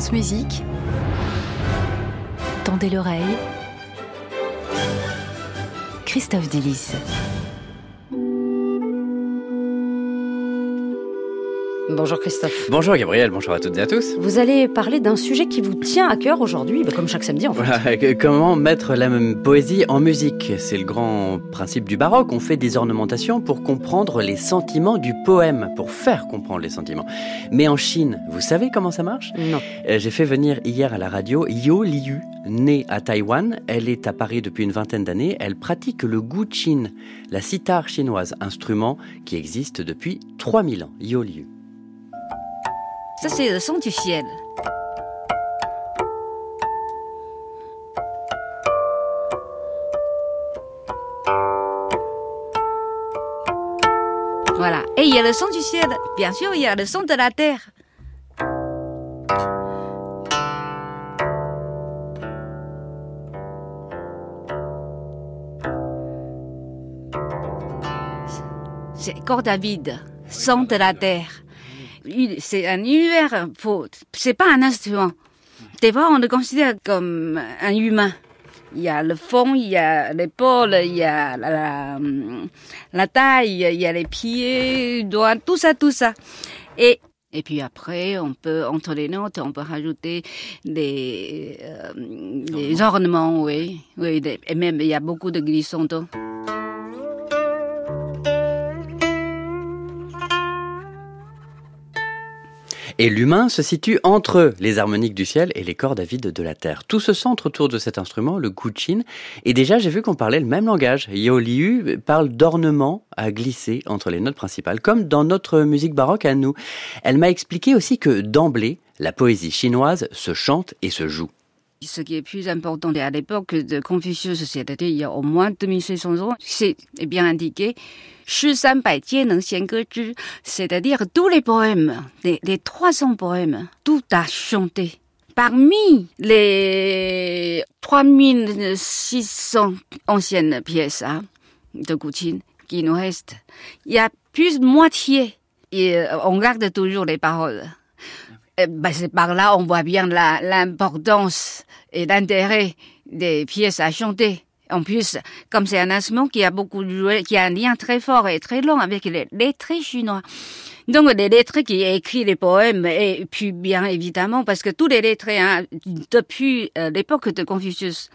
France. Tendez l'oreille. Christophe Delis. Bonjour Christophe. Bonjour Gabriel, bonjour à toutes et à tous. Vous allez parler d'un sujet qui vous tient à cœur aujourd'hui, bah, comme chaque samedi en fait. Voilà, comment mettre la même poésie en musique? C'est le grand principe du baroque. On fait des ornementations pour comprendre les sentiments du poème, pour faire comprendre les sentiments. Mais en Chine, vous savez comment ça marche? Non. Euh, J'ai fait venir hier à la radio Yo Liu, née à Taïwan. Elle est à Paris depuis une vingtaine d'années. Elle pratique le guqin, la sitar chinoise, instrument qui existe depuis 3000 ans. Yo Liu. Ça, c'est le son du ciel. Voilà. Et il y a le son du ciel. Bien sûr, il y a le son de la terre. C'est corde à vide, son de la terre c'est un univers. C'est pas un instrument. Des fois, on le considère comme un humain. Il y a le fond, il y a l'épaule, il y a la, la, la, taille, il y a les pieds, doigts, tout ça, tout ça. Et et puis après, on peut entre les notes, on peut rajouter des, euh, des ornements, oui, oui, des, et même il y a beaucoup de glissando. Et l'humain se situe entre les harmoniques du ciel et les cordes à vide de la terre. Tout se centre autour de cet instrument, le guqin. Et déjà, j'ai vu qu'on parlait le même langage. Yao Liu parle d'ornements à glisser entre les notes principales, comme dans notre musique baroque à nous. Elle m'a expliqué aussi que d'emblée, la poésie chinoise se chante et se joue. Ce qui est plus important à l'époque de Confucius, c'est-à-dire il y a au moins 2600 ans, c'est bien indiqué. C'est-à-dire tous les poèmes, les, les 300 poèmes, tout a chanté. Parmi les 3600 anciennes pièces hein, de Guqin qui nous restent, il y a plus de moitié et on garde toujours les paroles. Ben c'est par là on voit bien l'importance et l'intérêt des pièces à chanter. En plus, comme c'est un instrument qui a beaucoup joué, qui a un lien très fort et très long avec les lettrés chinois. Donc les lettrés qui écrit les poèmes et puis bien évidemment parce que tous les lettrés hein, depuis euh, l'époque de Confucius,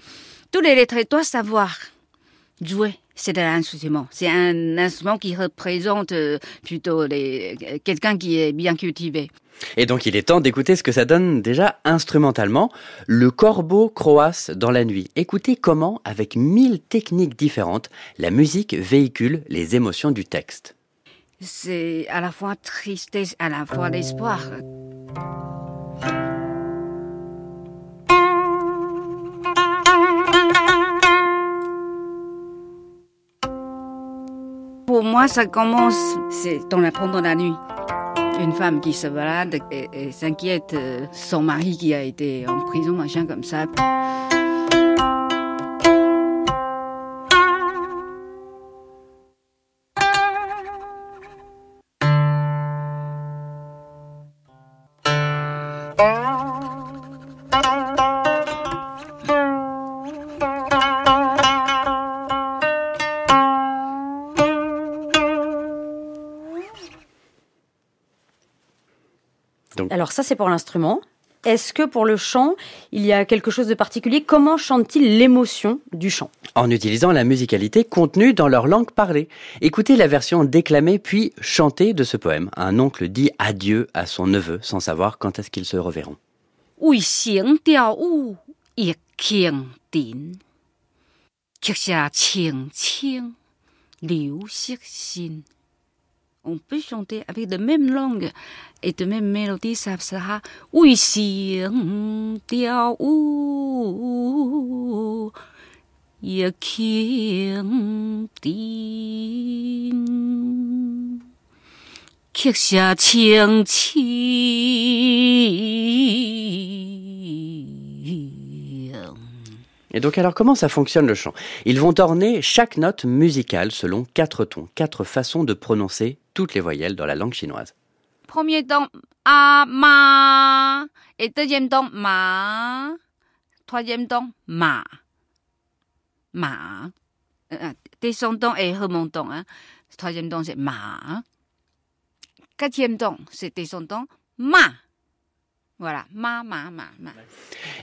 tous les lettrés doivent savoir jouer. C'est un instrument. C'est un instrument qui représente euh, plutôt les, quelqu'un qui est bien cultivé. Et donc il est temps d'écouter ce que ça donne déjà instrumentalement. Le corbeau croasse dans la nuit. Écoutez comment, avec mille techniques différentes, la musique véhicule les émotions du texte. C'est à la fois tristesse, à la fois l'espoir. Moi, ça commence, c'est la pendant la nuit une femme qui se balade et, et s'inquiète son mari qui a été en prison, machin comme ça. Donc, Alors ça, c'est pour l'instrument. Est-ce que pour le chant, il y a quelque chose de particulier? Comment chante-t-il l'émotion du chant? En utilisant la musicalité contenue dans leur langue parlée. Écoutez la version déclamée puis chantée de ce poème. Un oncle dit adieu à son neveu sans savoir quand est-ce qu'ils se reverront on peut chanter avec de même langue et de même mélodie, ça sera oui si hum, hum, diao Et donc alors comment ça fonctionne le chant? Ils vont orner chaque note musicale selon quatre tons, quatre façons de prononcer toutes les voyelles dans la langue chinoise. Premier ton A ma Et deuxième ton, ma. Troisième ton, ma. Ma. Euh, descendant et remontant. Hein. Troisième ton, c'est ma. Quatrième ton, c'est descendant, ma. Voilà, ma, ma, ma, ma.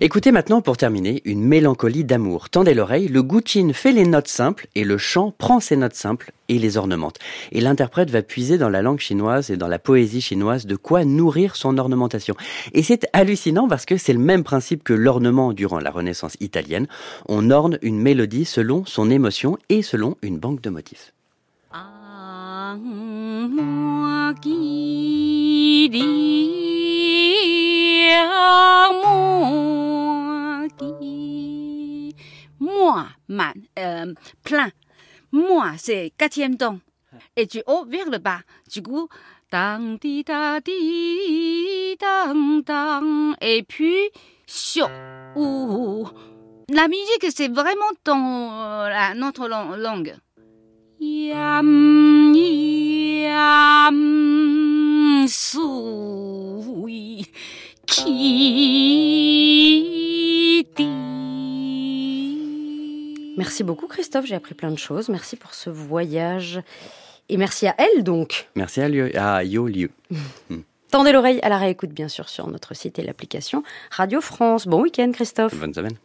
Écoutez maintenant pour terminer une mélancolie d'amour. Tendez l'oreille, le Guqin fait les notes simples et le chant prend ces notes simples et les ornemente. Et l'interprète va puiser dans la langue chinoise et dans la poésie chinoise de quoi nourrir son ornementation. Et c'est hallucinant parce que c'est le même principe que l'ornement durant la Renaissance italienne. On orne une mélodie selon son émotion et selon une banque de motifs. Ah, moi, euh, plein. Moi, c'est quatrième ton. Et tu haut vers le bas. Du coup, dang, di, da, di, dang, dang. Et puis, sur. La musique, c'est vraiment ton, euh, la, notre lang- langue. Yam, Christophe, j'ai appris plein de choses. Merci pour ce voyage. Et merci à elle donc. Merci à, Liu, à Yo Liu. Tendez l'oreille à la réécoute bien sûr sur notre site et l'application Radio France. Bon week-end Christophe. Bonne semaine.